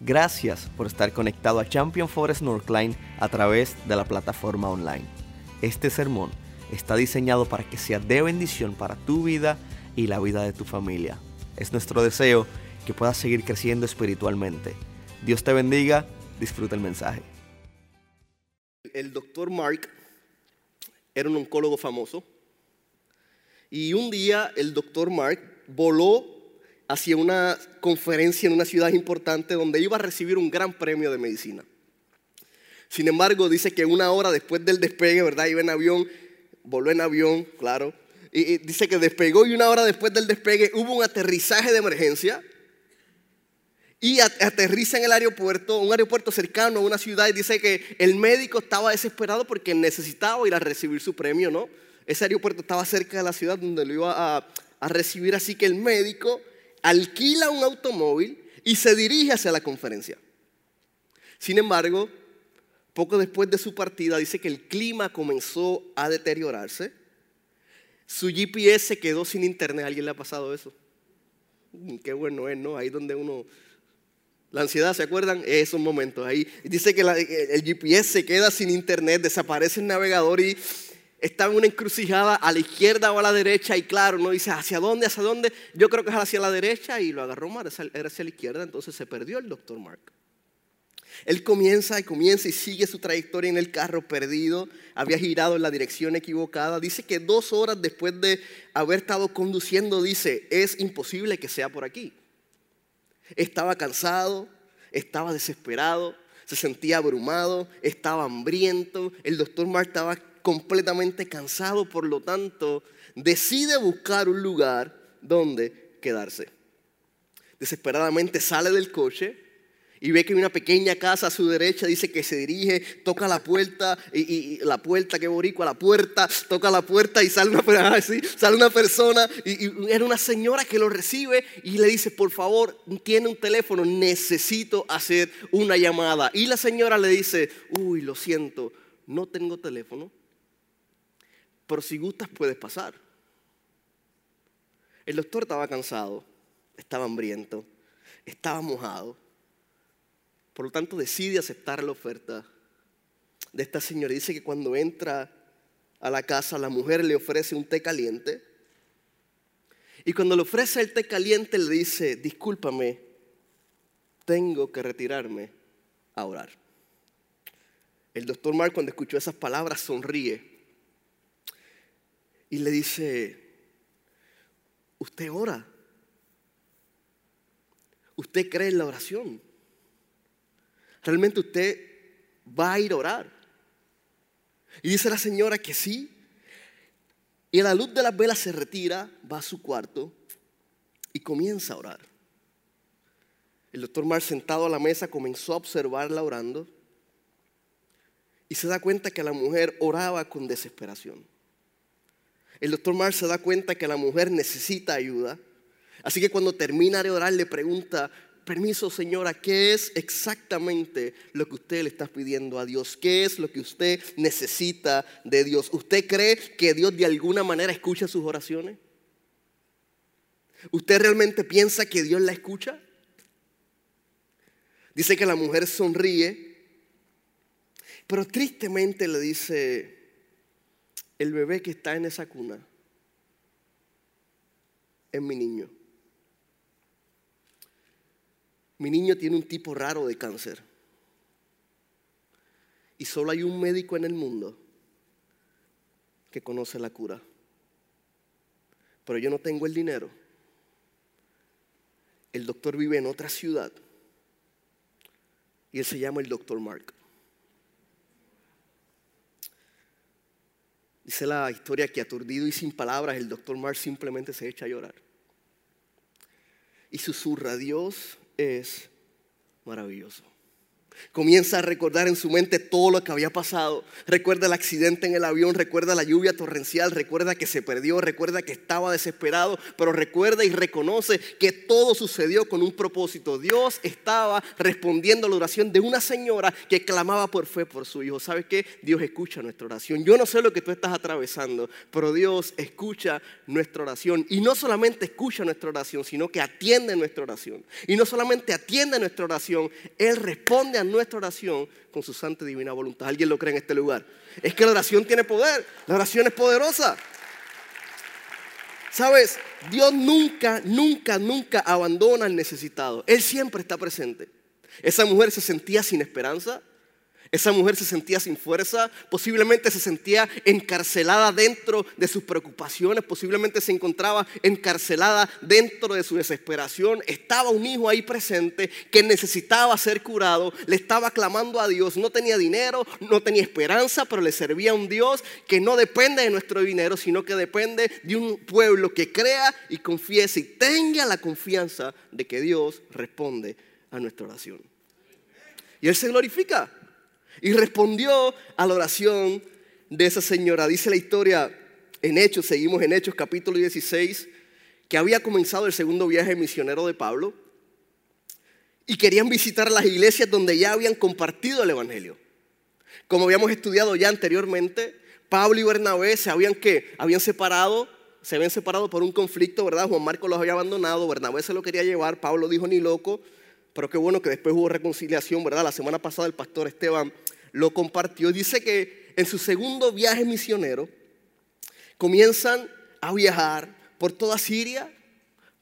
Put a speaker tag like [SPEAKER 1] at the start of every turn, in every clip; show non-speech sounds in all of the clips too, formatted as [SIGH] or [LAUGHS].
[SPEAKER 1] Gracias por estar conectado a Champion Forest Northline a través de la plataforma online. Este sermón está diseñado para que sea de bendición para tu vida y la vida de tu familia. Es nuestro deseo que puedas seguir creciendo espiritualmente. Dios te bendiga, disfruta el mensaje.
[SPEAKER 2] El doctor Mark era un oncólogo famoso y un día el doctor Mark voló hacia una conferencia en una ciudad importante donde iba a recibir un gran premio de medicina. Sin embargo, dice que una hora después del despegue, ¿verdad? Iba en avión, voló en avión, claro. Y, dice que despegó y una hora después del despegue hubo un aterrizaje de emergencia. Y aterriza en el aeropuerto, un aeropuerto cercano a una ciudad, y dice que el médico estaba desesperado porque necesitaba ir a recibir su premio, ¿no? Ese aeropuerto estaba cerca de la ciudad donde lo iba a, a recibir, así que el médico alquila un automóvil y se dirige hacia la conferencia. Sin embargo, poco después de su partida dice que el clima comenzó a deteriorarse. Su GPS se quedó sin internet. ¿A alguien le ha pasado eso? Mm, qué bueno es, ¿no? Ahí donde uno... La ansiedad, ¿se acuerdan? Esos momentos ahí. Dice que el GPS se queda sin internet, desaparece el navegador y estaba en una encrucijada a la izquierda o a la derecha y claro, uno dice, ¿hacia dónde? ¿Hacia dónde? Yo creo que es hacia la derecha y lo agarró mal, era hacia la izquierda, entonces se perdió el doctor Mark. Él comienza y comienza y sigue su trayectoria en el carro perdido, había girado en la dirección equivocada. Dice que dos horas después de haber estado conduciendo, dice, es imposible que sea por aquí. Estaba cansado, estaba desesperado, se sentía abrumado, estaba hambriento. El doctor Mark estaba completamente cansado, por lo tanto, decide buscar un lugar donde quedarse. Desesperadamente sale del coche y ve que hay una pequeña casa a su derecha, dice que se dirige, toca la puerta, y, la puerta, que boricua, la puerta, toca la puerta y sale una, [LAUGHS] sale una persona, y, y, era una señora que lo recibe y le dice, por favor, tiene un teléfono, necesito hacer una llamada. Y la señora le dice, uy, lo siento, no tengo teléfono, pero si gustas puedes pasar. El doctor estaba cansado, estaba hambriento, estaba mojado. Por lo tanto decide aceptar la oferta de esta señora. Dice que cuando entra a la casa la mujer le ofrece un té caliente. Y cuando le ofrece el té caliente le dice, discúlpame, tengo que retirarme a orar. El doctor Mark cuando escuchó esas palabras sonríe y le dice, usted ora, usted cree en la oración, realmente usted va a ir a orar. Y dice la señora que sí, y a la luz de las velas se retira, va a su cuarto y comienza a orar. El doctor Mar sentado a la mesa comenzó a observarla orando y se da cuenta que la mujer oraba con desesperación. El doctor Marr se da cuenta que la mujer necesita ayuda. Así que cuando termina de orar le pregunta, permiso señora, ¿qué es exactamente lo que usted le está pidiendo a Dios? ¿Qué es lo que usted necesita de Dios? ¿Usted cree que Dios de alguna manera escucha sus oraciones? ¿Usted realmente piensa que Dios la escucha? Dice que la mujer sonríe, pero tristemente le dice, el bebé que está en esa cuna es mi niño. Mi niño tiene un tipo raro de cáncer. Y solo hay un médico en el mundo que conoce la cura. Pero yo no tengo el dinero. El doctor vive en otra ciudad. Y él se llama el doctor Mark. Dice la historia que aturdido y sin palabras el doctor Mark simplemente se echa a llorar. Y susurra, Dios es maravilloso. Comienza a recordar en su mente todo lo que había pasado. Recuerda el accidente en el avión, recuerda la lluvia torrencial, recuerda que se perdió, recuerda que estaba desesperado, pero recuerda y reconoce que todo sucedió con un propósito. Dios estaba respondiendo a la oración de una señora que clamaba por fe por su hijo. ¿Sabes qué? Dios escucha nuestra oración. Yo no sé lo que tú estás atravesando, pero Dios escucha nuestra oración. Y no solamente escucha nuestra oración, sino que atiende nuestra oración. Y no solamente atiende nuestra oración, Él responde a nuestra oración con su santa y divina voluntad. ¿Alguien lo cree en este lugar? Es que la oración tiene poder, la oración es poderosa. Sabes, Dios nunca, nunca, nunca abandona al necesitado. Él siempre está presente. Esa mujer se sentía sin esperanza, esa mujer se sentía sin fuerza, posiblemente se sentía encarcelada dentro de sus preocupaciones, posiblemente se encontraba encarcelada dentro de su desesperación. Estaba un hijo ahí presente que necesitaba ser curado, le estaba clamando a Dios, no tenía dinero, no tenía esperanza, pero le servía a un Dios que no depende de nuestro dinero, sino que depende de un pueblo que crea y confiese y tenga la confianza de que Dios responde a nuestra oración. Y Él se glorifica. Y respondió a la oración de esa señora. Dice la historia en Hechos, seguimos en Hechos capítulo 16, que había comenzado el segundo viaje misionero de Pablo y querían visitar las iglesias donde ya habían compartido el Evangelio. Como habíamos estudiado ya anteriormente, Pablo y Bernabé se habían, que habían separado, se habían separado por un conflicto, ¿verdad? Juan Marcos los había abandonado, Bernabé se lo quería llevar, Pablo dijo ni loco, pero qué bueno que después hubo reconciliación, ¿verdad? La semana pasada el pastor Esteban lo compartió. Dice que en su segundo viaje misionero comienzan a viajar por toda Siria,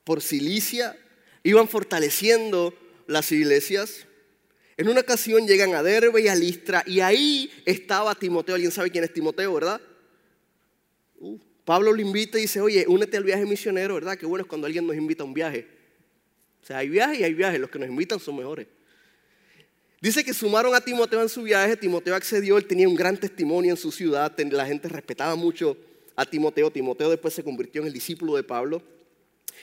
[SPEAKER 2] por Cilicia, iban fortaleciendo las iglesias. En una ocasión llegan a Derbe y a Listra y ahí estaba Timoteo. ¿Alguien sabe quién es Timoteo, verdad? Uh, Pablo lo invita y dice, oye, únete al viaje misionero, ¿verdad? Qué bueno es cuando alguien nos invita a un viaje. O sea, hay viajes y hay viajes, los que nos invitan son mejores. Dice que sumaron a Timoteo en su viaje, Timoteo accedió, él tenía un gran testimonio en su ciudad, la gente respetaba mucho a Timoteo, Timoteo después se convirtió en el discípulo de Pablo,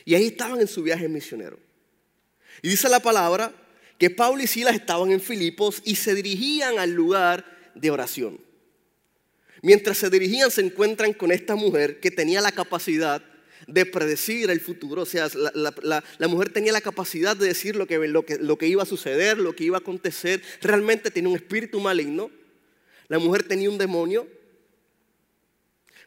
[SPEAKER 2] y ahí estaban en su viaje misionero. Y dice la palabra que Pablo y Silas estaban en Filipos y se dirigían al lugar de oración. Mientras se dirigían se encuentran con esta mujer que tenía la capacidad de predecir el futuro. O sea, la, mujer tenía la capacidad de decir lo que, lo, que, lo que iba a suceder, lo que iba a acontecer. Realmente tenía un espíritu maligno. La mujer tenía un demonio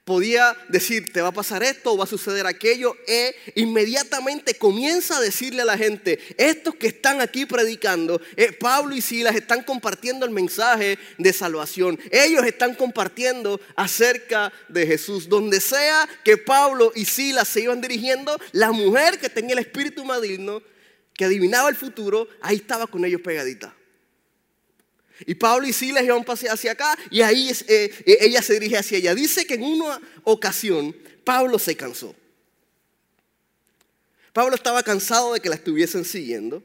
[SPEAKER 2] podía decir, te va a pasar esto o va a suceder aquello, e inmediatamente comienza a decirle a la gente, estos que están aquí predicando, eh, Pablo y Silas están compartiendo el mensaje de salvación, ellos están compartiendo acerca de Jesús. Donde sea que Pablo y Silas se iban dirigiendo, la mujer que tenía el espíritu maligno, que adivinaba el futuro, ahí estaba con ellos pegadita. Y Pablo y Silas iban hacia acá y ahí eh, eh, ella se dirige hacia ella. Dice que en una ocasión Pablo se cansó. Pablo estaba cansado de que la estuviesen siguiendo.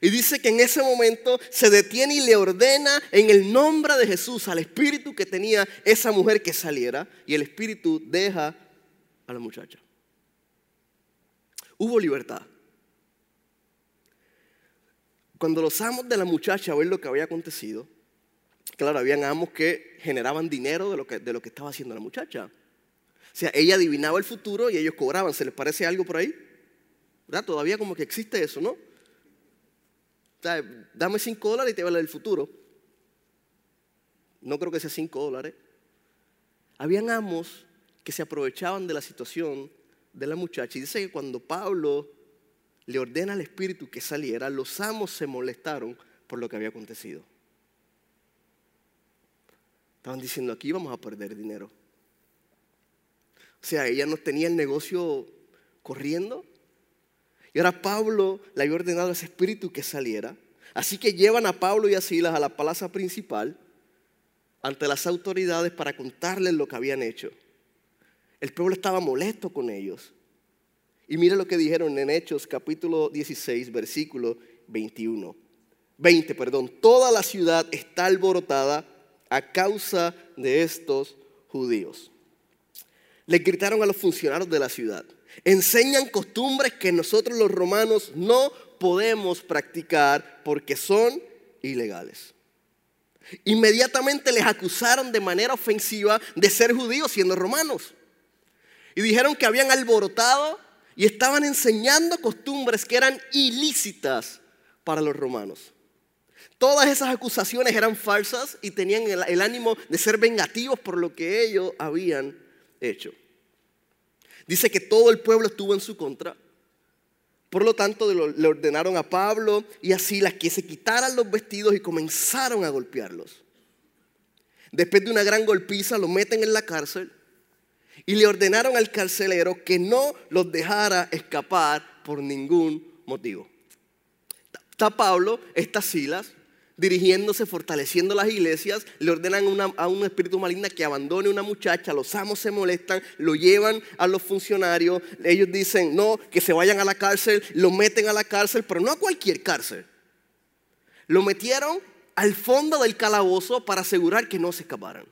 [SPEAKER 2] Y dice que en ese momento se detiene y le ordena en el nombre de Jesús al espíritu que tenía esa mujer que saliera. Y el espíritu deja a la muchacha. Hubo libertad. Cuando los amos de la muchacha ven lo que había acontecido, claro, habían amos que generaban dinero de lo que, estaba haciendo la muchacha. O sea, ella adivinaba el futuro y ellos cobraban. ¿Se les parece algo por ahí? ¿Verdad? Todavía como que existe eso, ¿no? O sea, dame 5 dólares y te vale el futuro. No creo que sea 5 dólares. Habían amos que se aprovechaban de la situación de la muchacha. Y dice que cuando Pablo le ordena al espíritu que saliera, los amos se molestaron por lo que había acontecido. Estaban diciendo, aquí vamos a perder dinero. O sea, ella no tenía el negocio corriendo. Y ahora Pablo le había ordenado a ese espíritu que saliera. Así que llevan a Pablo y a Silas a la plaza principal ante las autoridades para contarles lo que habían hecho. El pueblo estaba molesto con ellos. Y mire lo que dijeron en Hechos capítulo 16, versículo 21. 20, perdón. Toda la ciudad está alborotada a causa de estos judíos. Le gritaron a los funcionarios de la ciudad. Enseñan costumbres que nosotros los romanos no podemos practicar porque son ilegales. Inmediatamente les acusaron de manera ofensiva de ser judíos siendo romanos. Y dijeron que habían alborotado y estaban enseñando costumbres que eran ilícitas para los romanos. Todas esas acusaciones eran falsas y tenían el, ánimo de ser vengativos por lo que ellos habían hecho. Dice que todo el pueblo estuvo en su contra. Por lo tanto, le ordenaron a Pablo y a Silas que se quitaran los vestidos y comenzaron a golpearlos. Después de una gran golpiza, lo meten en la cárcel y le ordenaron al carcelero que no los dejara escapar por ningún motivo. Está Pablo, está Silas, dirigiéndose, fortaleciendo las iglesias, le ordenan a un espíritu maligno que abandone a una muchacha, los amos se molestan, lo llevan a los funcionarios, ellos dicen, no, que se vayan a la cárcel, lo meten a la cárcel, pero no a cualquier cárcel. Lo metieron al fondo del calabozo para asegurar que no se escaparan.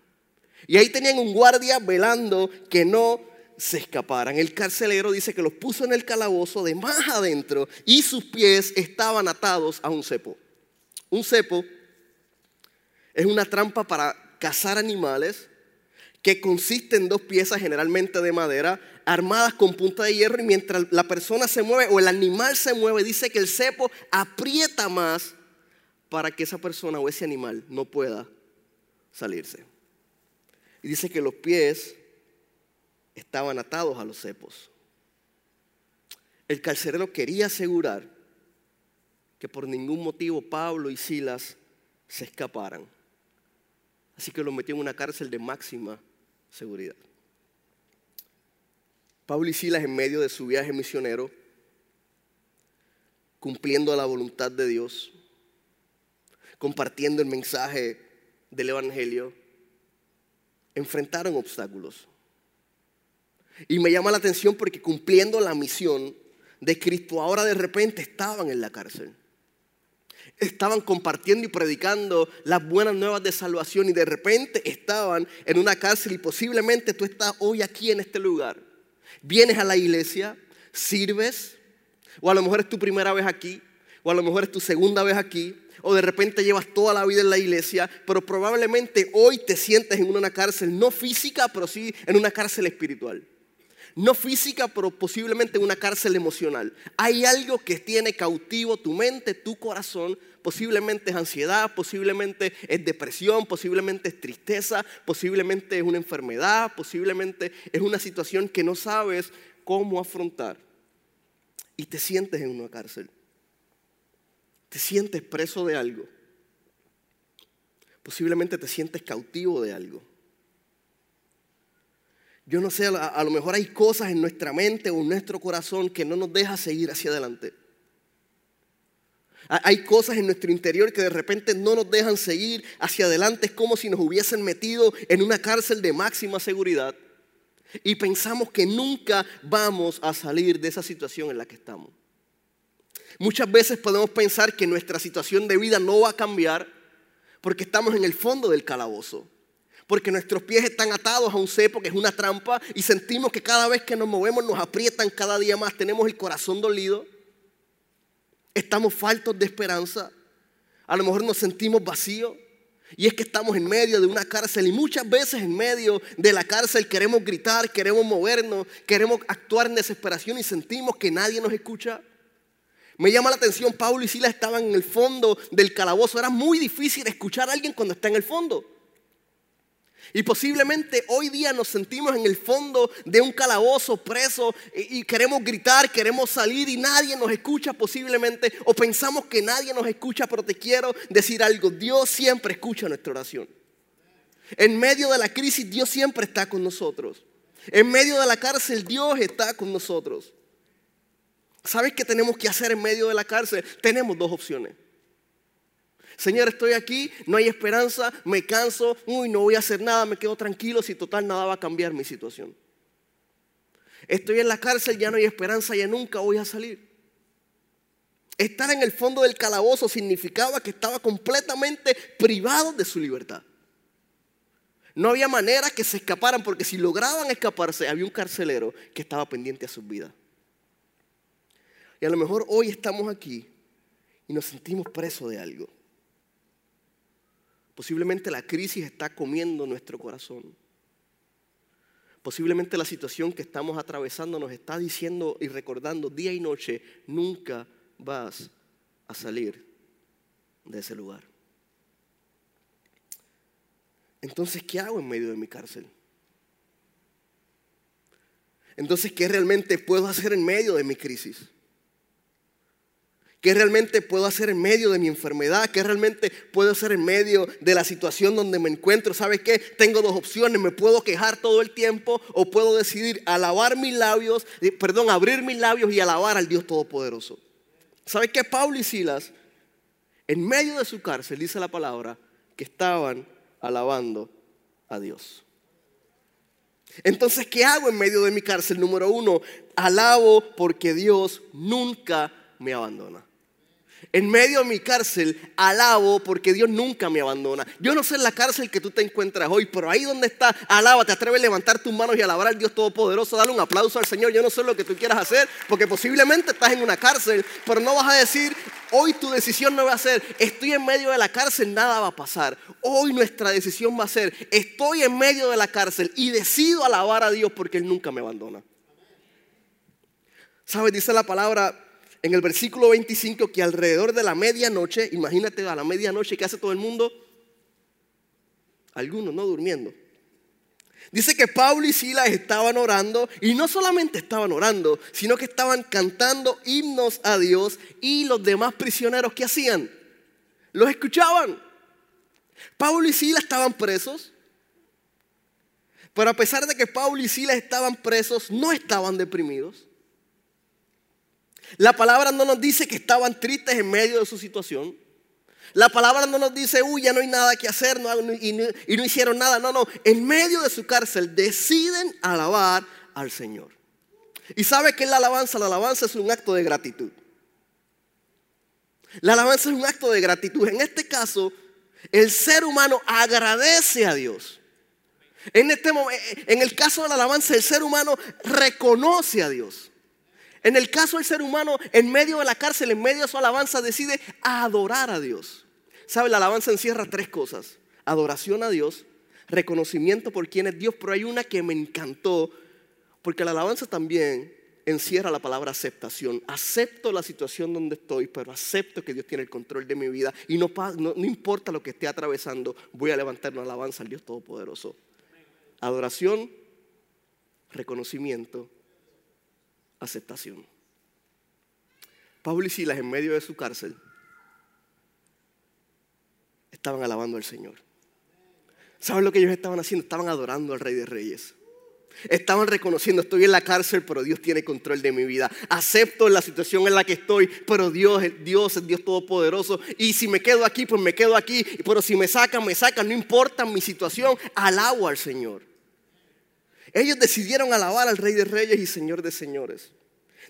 [SPEAKER 2] Y ahí tenían un guardia velando que no se escaparan. El carcelero dice que los puso en el calabozo de más adentro y sus pies estaban atados a un cepo. Un cepo es una trampa para cazar animales que consiste en dos piezas generalmente de madera armadas con punta de hierro y mientras la persona se mueve o el animal se mueve, dice que el cepo aprieta más para que esa persona o ese animal no pueda salirse. Y dice que los pies estaban atados a los cepos. El carcelero quería asegurar que por ningún motivo Pablo y Silas se escaparan. Así que los metió en una cárcel de máxima seguridad. Pablo y Silas en medio de su viaje misionero, cumpliendo la voluntad de Dios, compartiendo el mensaje del Evangelio, enfrentaron obstáculos. Y me llama la atención porque cumpliendo la misión de Cristo, ahora de repente estaban en la cárcel estaban compartiendo y predicando las buenas nuevas de salvación y de repente estaban en una cárcel y posiblemente tú estás hoy aquí en este lugar. Vienes a la iglesia, sirves, o a lo mejor es tu primera vez aquí, o a lo mejor es tu segunda vez aquí, o de repente llevas toda la vida en la iglesia, pero probablemente hoy te sientes en una cárcel, no física, pero sí en una cárcel espiritual. No física, pero posiblemente en una cárcel emocional. Hay algo que tiene cautivo tu mente, tu corazón. Posiblemente es ansiedad, posiblemente es depresión, posiblemente es tristeza, posiblemente es una enfermedad, posiblemente es una situación que no sabes cómo afrontar. Y te sientes en una cárcel. Te sientes preso de algo. Posiblemente te sientes cautivo de algo. Yo no sé, a, lo mejor hay cosas en nuestra mente o en nuestro corazón que no nos deja seguir hacia adelante. Hay cosas en nuestro interior que de repente no nos dejan seguir hacia adelante. Es como si nos hubiesen metido en una cárcel de máxima seguridad y pensamos que nunca vamos a salir de esa situación en la que estamos. Muchas veces podemos pensar que nuestra situación de vida no va a cambiar porque estamos en el fondo del calabozo porque nuestros pies están atados a un cepo que es una trampa y sentimos que cada vez que nos movemos nos aprietan cada día más, tenemos el corazón dolido, estamos faltos de esperanza, a lo mejor nos sentimos vacíos y es que estamos en medio de una cárcel y muchas veces en medio de la cárcel queremos gritar, queremos movernos, queremos actuar en desesperación y sentimos que nadie nos escucha. Me llama la atención, Pablo y Sila estaban en el fondo del calabozo. Era muy difícil escuchar a alguien cuando está en el fondo. Y posiblemente hoy día nos sentimos en el fondo de un calabozo preso y, queremos gritar, queremos salir y nadie nos escucha posiblemente o pensamos que nadie nos escucha, pero te quiero decir algo, Dios siempre escucha nuestra oración. En medio de la crisis Dios siempre está con nosotros. En medio de la cárcel Dios está con nosotros. ¿Sabes qué tenemos que hacer en medio de la cárcel? Tenemos dos opciones. Señor, estoy aquí, no hay esperanza, me canso, uy, no voy a hacer nada, me quedo tranquilo, si total nada va a cambiar mi situación. Estoy en la cárcel, ya no hay esperanza, ya nunca voy a salir. Estar en el fondo del calabozo significaba que estaba completamente privado de su libertad. No había manera que se escaparan porque si lograban escaparse había un carcelero que estaba pendiente a sus vidas. Y a lo mejor hoy estamos aquí y nos sentimos presos de algo. Posiblemente la crisis está comiendo nuestro corazón. Posiblemente la situación que estamos atravesando nos está diciendo y recordando día y noche, nunca vas a salir de ese lugar. Entonces, ¿qué hago en medio de mi cárcel? Entonces, ¿qué realmente puedo hacer en medio de mi crisis? ¿Qué realmente puedo hacer en medio de mi enfermedad? ¿Qué realmente puedo hacer en medio de la situación donde me encuentro? ¿Sabes qué? Tengo dos opciones. Me puedo quejar todo el tiempo o puedo decidir alabar mis labios, eh, perdón, abrir mis labios y alabar al Dios Todopoderoso. ¿Sabes qué? Pablo y Silas, en medio de su cárcel, dice la palabra, que estaban alabando a Dios. Entonces, ¿qué hago en medio de mi cárcel? Número uno, alabo porque Dios nunca me abandona. En medio de mi cárcel alabo porque Dios nunca me abandona. Yo no sé en la cárcel que tú te encuentras hoy, pero ahí donde está, alaba, te atreves a levantar tus manos y alabar al Dios Todopoderoso, darle un aplauso al Señor. Yo no sé lo que tú quieras hacer, porque posiblemente estás en una cárcel, pero no vas a decir, hoy tu decisión no va a ser, estoy en medio de la cárcel, nada va a pasar. Hoy nuestra decisión va a ser, estoy en medio de la cárcel y decido alabar a Dios porque Él nunca me abandona. ¿Sabes? Dice la palabra en el versículo 25 que alrededor de la medianoche, imagínate a la medianoche, ¿qué hace todo el mundo? Algunos no durmiendo. Dice que Pablo y Silas estaban orando y no solamente estaban orando, sino que estaban cantando himnos a Dios y los demás prisioneros que hacían, los escuchaban. Pablo y Silas estaban presos, pero a pesar de que Pablo y Silas estaban presos, no estaban deprimidos. La palabra no nos dice que estaban tristes en medio de su situación. La palabra no nos dice, uy, ya no hay nada que hacer y, no, hicieron nada. No, no. En medio de su cárcel deciden alabar al Señor. ¿Y sabe qué es la alabanza? La alabanza es un acto de gratitud. La alabanza es un acto de gratitud. En este caso, el ser humano agradece a Dios. En, este, en el caso de la alabanza, el ser humano reconoce a Dios. En el caso del ser humano, en medio de la cárcel, en medio de su alabanza, decide adorar a Dios. ¿Sabe? La alabanza encierra tres cosas. Adoración a Dios, reconocimiento por quién es Dios, pero hay una que me encantó, porque la alabanza también encierra la palabra aceptación. Acepto la situación donde estoy, pero acepto que Dios tiene el control de mi vida y no, no, no importa lo que esté atravesando, voy a levantar una alabanza al Dios Todopoderoso. Adoración, reconocimiento aceptación. Pablo y Silas en medio de su cárcel estaban alabando al Señor. ¿Saben lo que ellos estaban haciendo? Estaban adorando al Rey de Reyes. Estaban reconociendo, estoy en la cárcel, pero Dios tiene control de mi vida. Acepto la situación en la que estoy, pero Dios, Dios es Dios todopoderoso. Y si me quedo aquí, pues me quedo aquí. Pero si me sacan, me sacan. No importa mi situación, alabo al Señor. Ellos decidieron alabar al Rey de Reyes y Señor de Señores.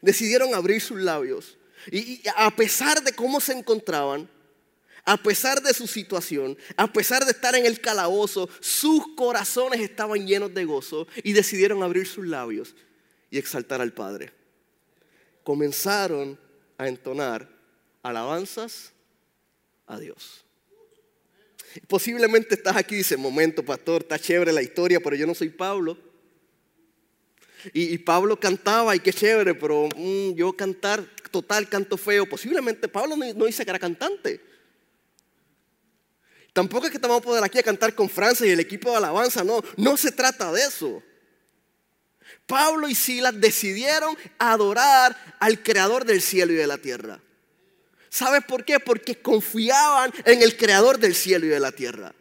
[SPEAKER 2] Decidieron abrir sus labios. Y, a pesar de cómo se encontraban, a pesar de su situación, a pesar de estar en el calabozo, sus corazones estaban llenos de gozo y decidieron abrir sus labios y exaltar al Padre. Comenzaron a entonar alabanzas a Dios. Posiblemente estás aquí y dices, momento, pastor, está chévere la historia, pero yo no soy Pablo. Y, Pablo cantaba y qué chévere, pero mm, yo cantar total canto feo. Posiblemente Pablo no, dice que era cantante. Tampoco es que estamos a poder aquí a cantar con Francia y el equipo de alabanza, no, no se trata de eso. Pablo y Silas decidieron adorar al creador del cielo y de la tierra. ¿Sabes por qué? Porque confiaban en el creador del cielo y de la tierra.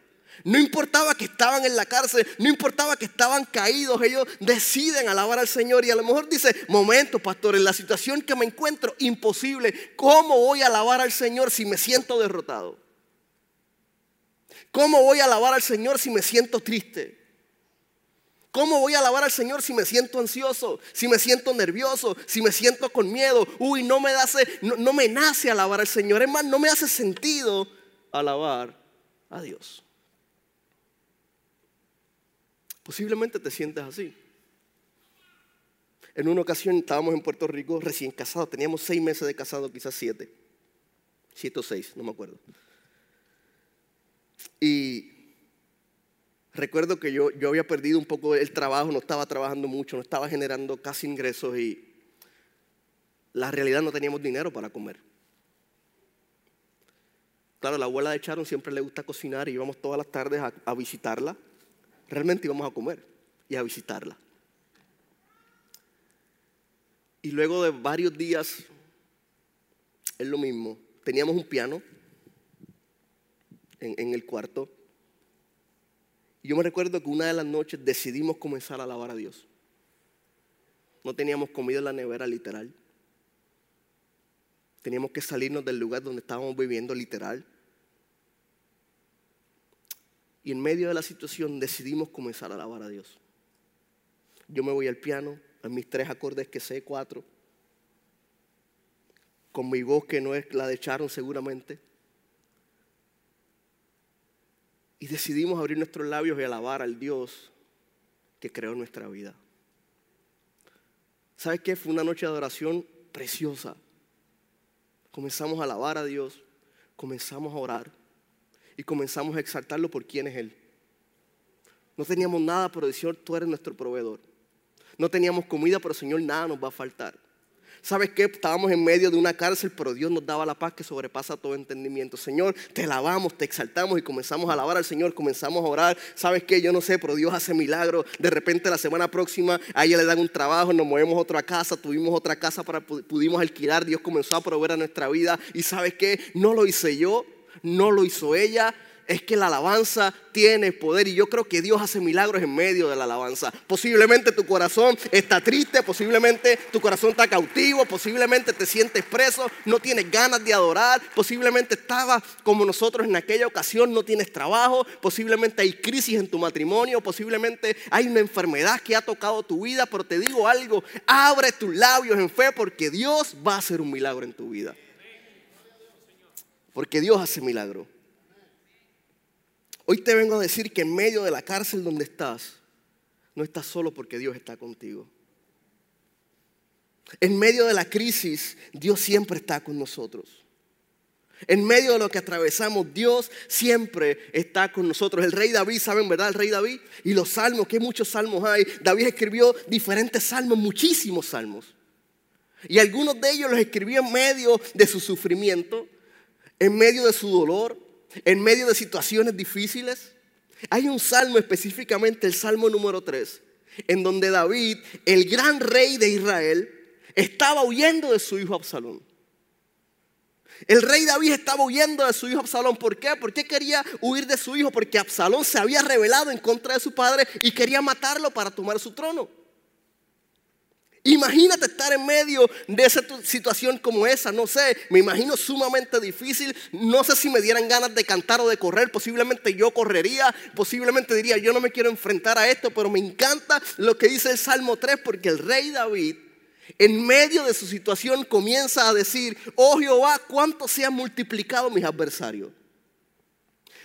[SPEAKER 2] No importaba que estaban en la cárcel, no importaba que estaban caídos, ellos deciden alabar al Señor y a lo mejor dice, momento, pastor, en la situación que me encuentro, imposible, ¿cómo voy a alabar al Señor si me siento derrotado? ¿Cómo voy a alabar al Señor si me siento triste? ¿Cómo voy a alabar al Señor si me siento ansioso, si me siento nervioso, si me siento con miedo? Uy, no me, no, no me nace alabar al Señor. Es más, no me hace sentido alabar a Dios. Posiblemente te sientas así. En una ocasión estábamos en Puerto Rico recién casados, teníamos seis meses de casado, quizás siete. Siete o seis, no me acuerdo. Y recuerdo que yo, yo había perdido un poco el trabajo, no estaba trabajando mucho, no estaba generando casi ingresos y la realidad no teníamos dinero para comer. Claro, la abuela de Sharon siempre le gusta cocinar y íbamos todas las tardes a visitarla. Realmente íbamos a comer y a visitarla. Y luego de varios días, es lo mismo. Teníamos un piano en, el cuarto. Y yo me recuerdo que una de las noches decidimos comenzar a alabar a Dios. No teníamos comida en la nevera literal. Teníamos que salirnos del lugar donde estábamos viviendo literal. Y en medio de la situación decidimos comenzar a alabar a Dios. Yo me voy al piano, a mis tres acordes que sé, cuatro, con mi voz que no es la de Sharon seguramente. Y decidimos abrir nuestros labios y alabar al Dios que creó nuestra vida. ¿Sabes qué? Fue una noche de adoración preciosa. Comenzamos a alabar a Dios, comenzamos a orar y comenzamos a exaltarlo por quién es Él. No teníamos nada, pero Señor, tú eres nuestro proveedor. No teníamos comida, pero Señor, nada nos va a faltar. ¿Sabes qué? Estábamos en medio de una cárcel, pero Dios nos daba la paz que sobrepasa todo entendimiento. Señor, te alabamos, te exaltamos y comenzamos a alabar al Señor, comenzamos a orar. ¿Sabes qué? Yo no sé, pero Dios hace milagros. De repente la semana próxima a ella le dan un trabajo, nos movemos a otra casa, tuvimos otra casa para pudimos alquilar. Dios comenzó a proveer a nuestra vida. ¿Y sabes qué? No lo hice yo, no lo hizo ella, es que la alabanza tiene poder y yo creo que Dios hace milagros en medio de la alabanza. Posiblemente tu corazón está triste, posiblemente tu corazón está cautivo, posiblemente te sientes preso, no tienes ganas de adorar, posiblemente estabas como nosotros en aquella ocasión, no tienes trabajo, posiblemente hay crisis en tu matrimonio, posiblemente hay una enfermedad que ha tocado tu vida, pero te digo algo, abre tus labios en fe porque Dios va a hacer un milagro en tu vida. Porque Dios hace milagro. Hoy te vengo a decir que en medio de la cárcel donde estás, no estás solo porque Dios está contigo. En medio de la crisis, Dios siempre está con nosotros. En medio de lo que atravesamos, Dios siempre está con nosotros. El rey David, ¿saben verdad? El rey David. Y los salmos, que muchos salmos hay. David escribió diferentes salmos, muchísimos salmos. Y algunos de ellos los escribió en medio de su sufrimiento, en medio de su dolor, en medio de situaciones difíciles. Hay un salmo específicamente, el salmo número 3, en donde David, el gran rey de Israel, estaba huyendo de su hijo Absalón. El rey David estaba huyendo de su hijo Absalón. ¿Por qué? ¿Por qué quería huir de su hijo? Porque Absalón se había rebelado en contra de su padre y quería matarlo para tomar su trono. Imagínate estar en medio de esa situación como esa, no sé, me imagino sumamente difícil, no sé si me dieran ganas de cantar o de correr, posiblemente yo correría, posiblemente diría, yo no me quiero enfrentar a esto, pero me encanta lo que dice el Salmo 3, porque el rey David, en medio de su situación, comienza a decir, oh Jehová, cuánto se han multiplicado mis adversarios.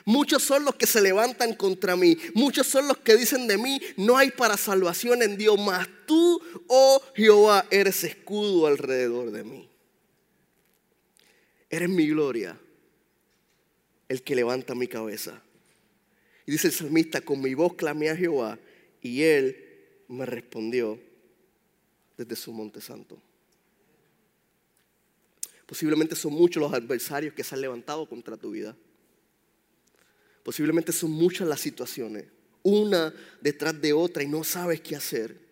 [SPEAKER 2] Muchos son los que se levantan contra mí. Muchos son los que dicen de mí, no hay para salvación en Dios. Mas tú, oh Jehová, eres escudo alrededor de mí. Eres mi gloria, el que levanta mi cabeza. Y dice el salmista, con mi voz clamé a Jehová y él me respondió desde su monte santo. Posiblemente son muchos los adversarios que se han levantado contra tu vida. Posiblemente son muchas las situaciones, una detrás de otra y no sabes qué hacer.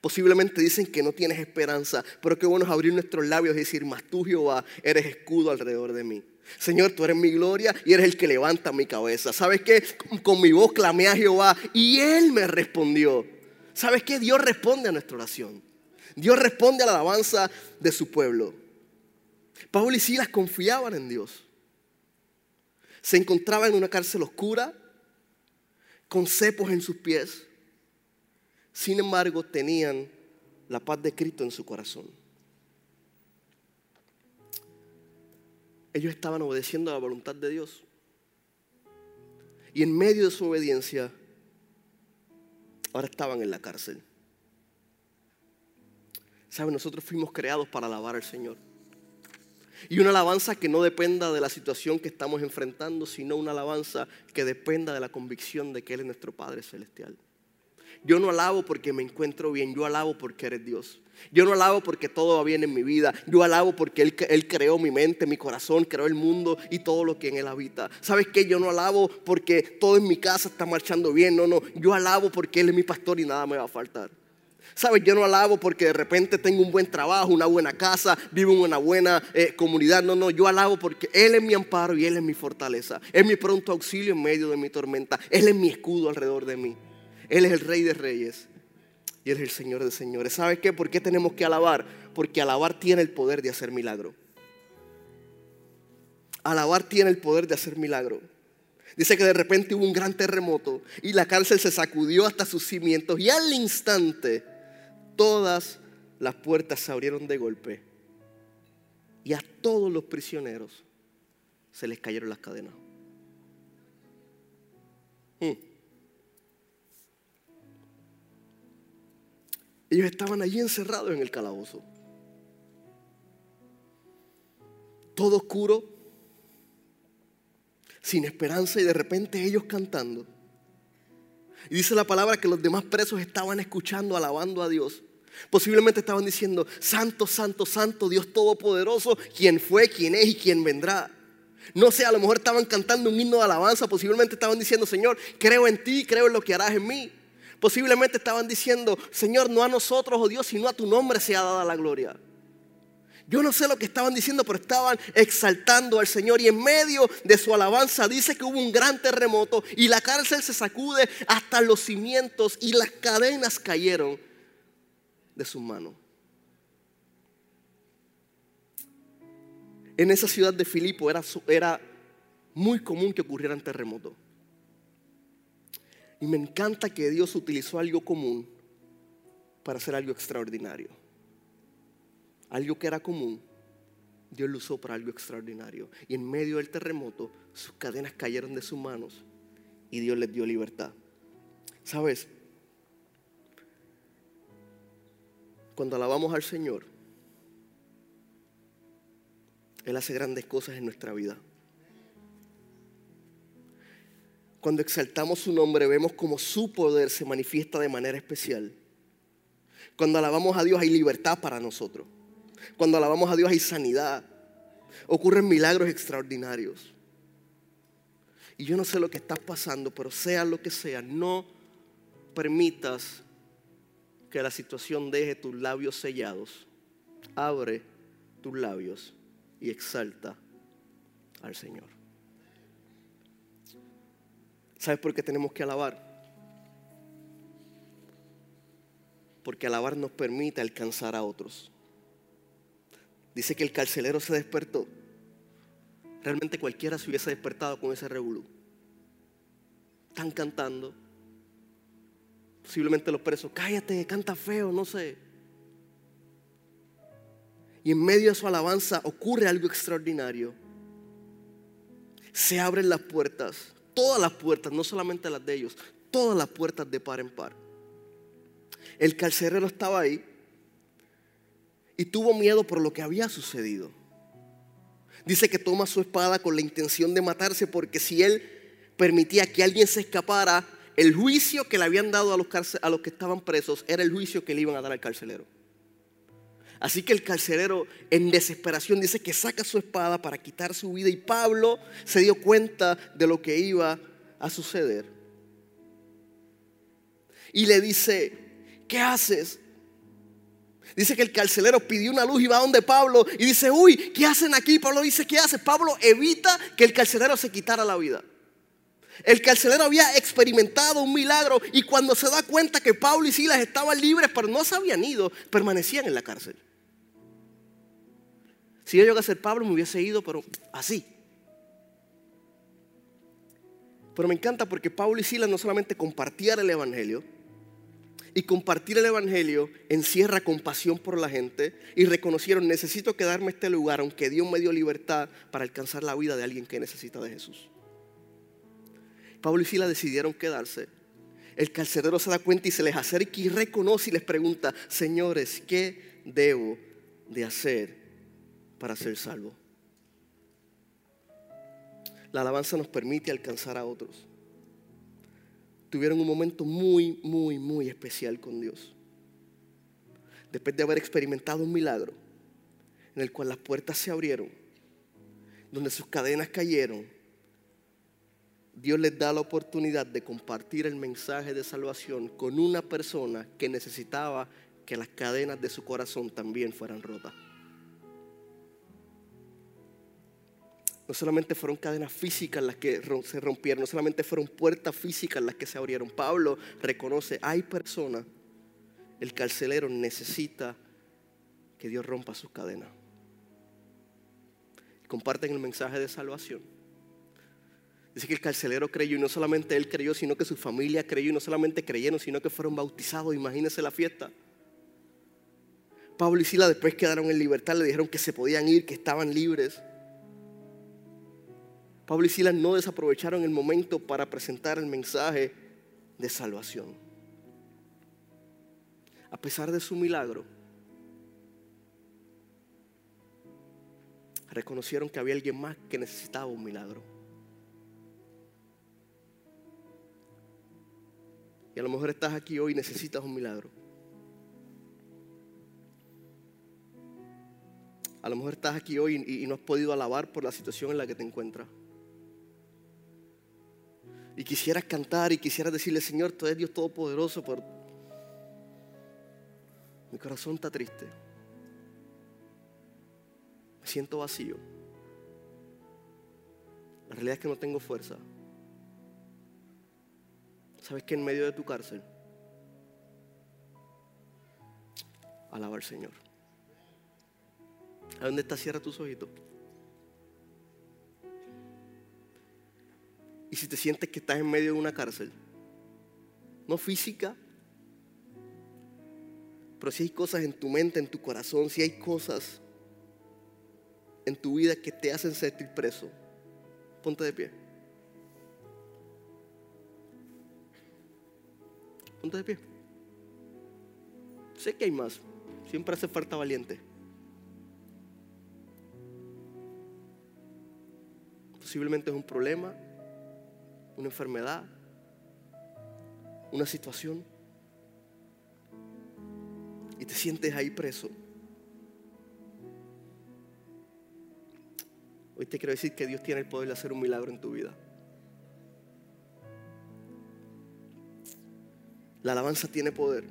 [SPEAKER 2] Posiblemente dicen que no tienes esperanza, pero qué bueno es abrir nuestros labios y decir, mas tú Jehová eres escudo alrededor de mí. Señor, tú eres mi gloria y eres el que levanta mi cabeza. ¿Sabes qué? Con mi voz clamé a Jehová y Él me respondió. ¿Sabes qué? Dios responde a nuestra oración. Dios responde a la alabanza de su pueblo. Pablo y Silas confiaban en Dios. Se encontraba en una cárcel oscura, con cepos en sus pies. Sin embargo, tenían la paz de Cristo en su corazón. Ellos estaban obedeciendo a la voluntad de Dios. Y en medio de su obediencia, ahora estaban en la cárcel. ¿Saben? Nosotros fuimos creados para alabar al Señor. Y una alabanza que no dependa de la situación que estamos enfrentando, sino una alabanza que dependa de la convicción de que Él es nuestro Padre Celestial. Yo no alabo porque me encuentro bien, yo alabo porque eres Dios. Yo no alabo porque todo va bien en mi vida, yo alabo porque Él, él creó mi mente, mi corazón, creó el mundo y todo lo que en Él habita. ¿Sabes qué? Yo no alabo porque todo en mi casa está marchando bien, no, no, yo alabo porque Él es mi pastor y nada me va a faltar. ¿Sabes? Yo no alabo porque de repente tengo un buen trabajo, una buena casa, vivo en una buena eh, comunidad. No, no, yo alabo porque Él es mi amparo y Él es mi fortaleza. Es mi pronto auxilio en medio de mi tormenta. Él es mi escudo alrededor de mí. Él es el rey de reyes y Él es el Señor de señores. ¿Sabes qué? ¿Por qué tenemos que alabar? Porque alabar tiene el poder de hacer milagro. Alabar tiene el poder de hacer milagro. Dice que de repente hubo un gran terremoto y la cárcel se sacudió hasta sus cimientos y al instante todas las puertas se abrieron de golpe y a todos los prisioneros se les cayeron las cadenas. Hmm. Ellos estaban allí encerrados en el calabozo. Todo oscuro, sin esperanza y de repente ellos cantando. Y dice la palabra que los demás presos estaban escuchando, alabando a Dios. Posiblemente estaban diciendo, Santo, Santo, Santo, Dios Todopoderoso, quien fue, quien es y quien vendrá. No sé, a lo mejor estaban cantando un himno de alabanza, posiblemente estaban diciendo, Señor, creo en ti, creo en lo que harás en mí. Posiblemente estaban diciendo, Señor, no a nosotros, oh Dios, sino a tu nombre sea dada la gloria. Yo no sé lo que estaban diciendo, pero estaban exaltando al Señor. Y en medio de su alabanza dice que hubo un gran terremoto y la cárcel se sacude hasta los cimientos y las cadenas cayeron de sus manos. En esa ciudad de Filipo era, muy común que ocurrieran terremotos. Y me encanta que Dios utilizó algo común para hacer algo extraordinario. Algo que era común, Dios lo usó para algo extraordinario. Y en medio del terremoto, sus cadenas cayeron de sus manos y Dios les dio libertad. ¿Sabes? Cuando alabamos al Señor, Él hace grandes cosas en nuestra vida. Cuando exaltamos su nombre, vemos como su poder se manifiesta de manera especial. Cuando alabamos a Dios hay libertad para nosotros. Cuando alabamos a Dios hay sanidad. Ocurren milagros extraordinarios. Y yo no sé lo que estás pasando, pero sea lo que sea, no permitas que la situación deje tus labios sellados. Abre tus labios y exalta al Señor. ¿Sabes por qué tenemos que alabar? Porque alabar nos permite alcanzar a otros. Dice que el carcelero se despertó. Realmente cualquiera se hubiese despertado con ese revolú. Están cantando. Posiblemente los presos, cállate, canta feo, no sé. Y en medio de su alabanza ocurre algo extraordinario. Se abren las puertas todas las puertas, no solamente las de ellos, todas las puertas de par en par. El carcelero estaba ahí y tuvo miedo por lo que había sucedido. Dice que toma su espada con la intención de matarse porque si él permitía que alguien se escapara, el juicio que le habían dado a los, a los que estaban presos era el juicio que le iban a dar al carcelero. Así que el carcelero en desesperación dice que saca su espada para quitar su vida y Pablo se dio cuenta de lo que iba a suceder. Y le dice, ¿qué haces? Dice que el carcelero pidió una luz y va donde Pablo y dice, uy, ¿qué hacen aquí? Pablo dice, ¿qué haces? Pablo evita que el carcelero se quitara la vida. El carcelero había experimentado un milagro y cuando se da cuenta que Pablo y Silas estaban libres, pero no se habían ido, permanecían en la cárcel. Si yo llegase a ser Pablo, me hubiese ido, pero así. Pero me encanta porque Pablo y Silas no solamente compartían el Evangelio, y compartir el Evangelio encierra compasión por la gente y reconocieron, necesito quedarme en este lugar, aunque Dios me dio libertad para alcanzar la vida de alguien que necesita de Jesús. Pablo y Silas decidieron quedarse. El carcelero se da cuenta y se les acerca y reconoce y les pregunta, señores, ¿qué debo de hacer para ser salvo. La alabanza nos permite alcanzar a otros. Tuvieron un momento muy, muy, muy especial con Dios. Después de haber experimentado un milagro en el cual las puertas se abrieron, donde sus cadenas cayeron, Dios les da la oportunidad de compartir el mensaje de salvación con una persona que necesitaba que las cadenas de su corazón también fueran rotas. No solamente fueron cadenas físicas las que se rompieron, no solamente fueron puertas físicas las que se abrieron. Pablo reconoce, hay personas, el carcelero necesita que Dios rompa sus cadenas. Comparten el mensaje de salvación. Dice que el carcelero creyó y no solamente él creyó, sino que su familia creyó y no solamente creyeron, sino que fueron bautizados. Imagínense la fiesta. Pablo y Sila después quedaron en libertad, le dijeron que se podían ir, que estaban libres. Pablo y Silas no desaprovecharon el momento para presentar el mensaje de salvación. A pesar de su milagro, reconocieron que había alguien más que necesitaba un milagro. Y a lo mejor estás aquí hoy y necesitas un milagro. A lo mejor estás aquí hoy y, no has podido alabar por la situación en la que te encuentras y quisieras cantar y quisieras decirle, Señor, tú eres Dios Todopoderoso, pero mi corazón está triste. Me siento vacío. La realidad es que no tengo fuerza. ¿Sabes que en medio de tu cárcel? Alaba al Señor. ¿A dónde está? Cierra tus ojitos. Si te sientes que estás en medio de una cárcel, no física, pero si hay cosas en tu mente, en tu corazón, si hay cosas en tu vida que te hacen sentir preso, ponte de pie. Ponte de pie. Sé que hay más. Siempre hace falta valiente. Posiblemente es un problema, una enfermedad, una situación, y te sientes ahí preso. Hoy te quiero decir que Dios tiene el poder de hacer un milagro en tu vida. La alabanza tiene poder.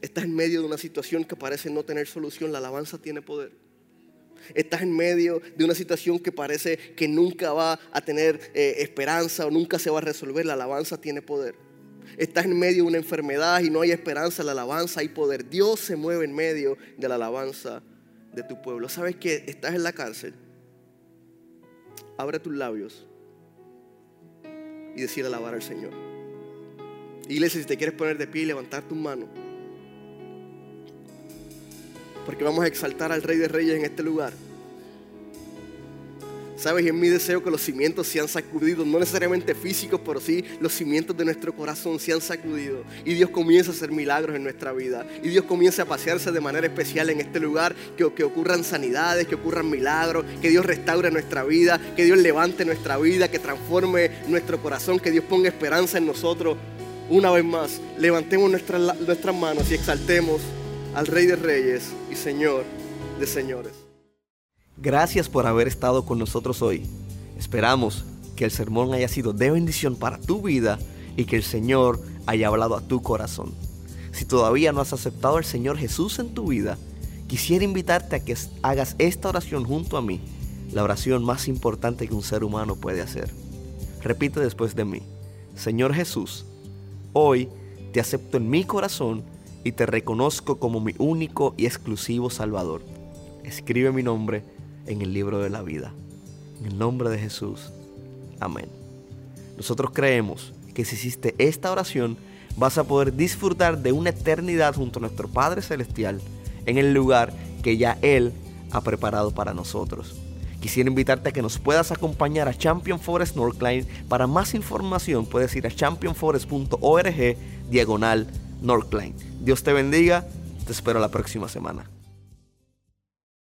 [SPEAKER 2] Estás en medio de una situación que parece no tener solución. La alabanza tiene poder. Estás en medio de una situación que parece que nunca va a tener eh, esperanza o nunca se va a resolver. La alabanza tiene poder. Estás en medio de una enfermedad y no hay esperanza. La alabanza hay poder. Dios se mueve en medio de la alabanza de tu pueblo. ¿Sabes que estás en la cárcel? Abre tus labios y decir alabar al Señor. Iglesia, si te quieres poner de pie y levantar tus manos porque vamos a exaltar al Rey de Reyes en este lugar. Sabes, y es mi deseo que los cimientos sean sacudidos, no necesariamente físicos, pero sí los cimientos de nuestro corazón sean sacudidos. Y Dios comienza a hacer milagros en nuestra vida. Y Dios comienza a pasearse de manera especial en este lugar, que, que ocurran sanidades, que ocurran milagros, que Dios restaure nuestra vida, que Dios levante nuestra vida, que transforme nuestro corazón, que Dios ponga esperanza en nosotros. Una vez más, levantemos nuestras manos y exaltemos al Rey de Reyes y Señor de Señores.
[SPEAKER 1] Gracias por haber estado con nosotros hoy. Esperamos que el sermón haya sido de bendición para tu vida y que el Señor haya hablado a tu corazón. Si todavía no has aceptado al Señor Jesús en tu vida, quisiera invitarte a que hagas esta oración junto a mí, la oración más importante que un ser humano puede hacer. Repite después de mí, Señor Jesús, hoy te acepto en mi corazón y te reconozco como mi único y exclusivo Salvador. Escribe mi nombre en el libro de la vida. En el nombre de Jesús. Amén. Nosotros creemos que si hiciste esta oración, vas a poder disfrutar de una eternidad junto a nuestro Padre Celestial en el lugar que ya Él ha preparado para nosotros. Quisiera invitarte a que nos puedas acompañar a Champion Forest Northline. Para más información puedes ir a championforest.org diagonal Northline. Dios te bendiga, te espero la próxima semana.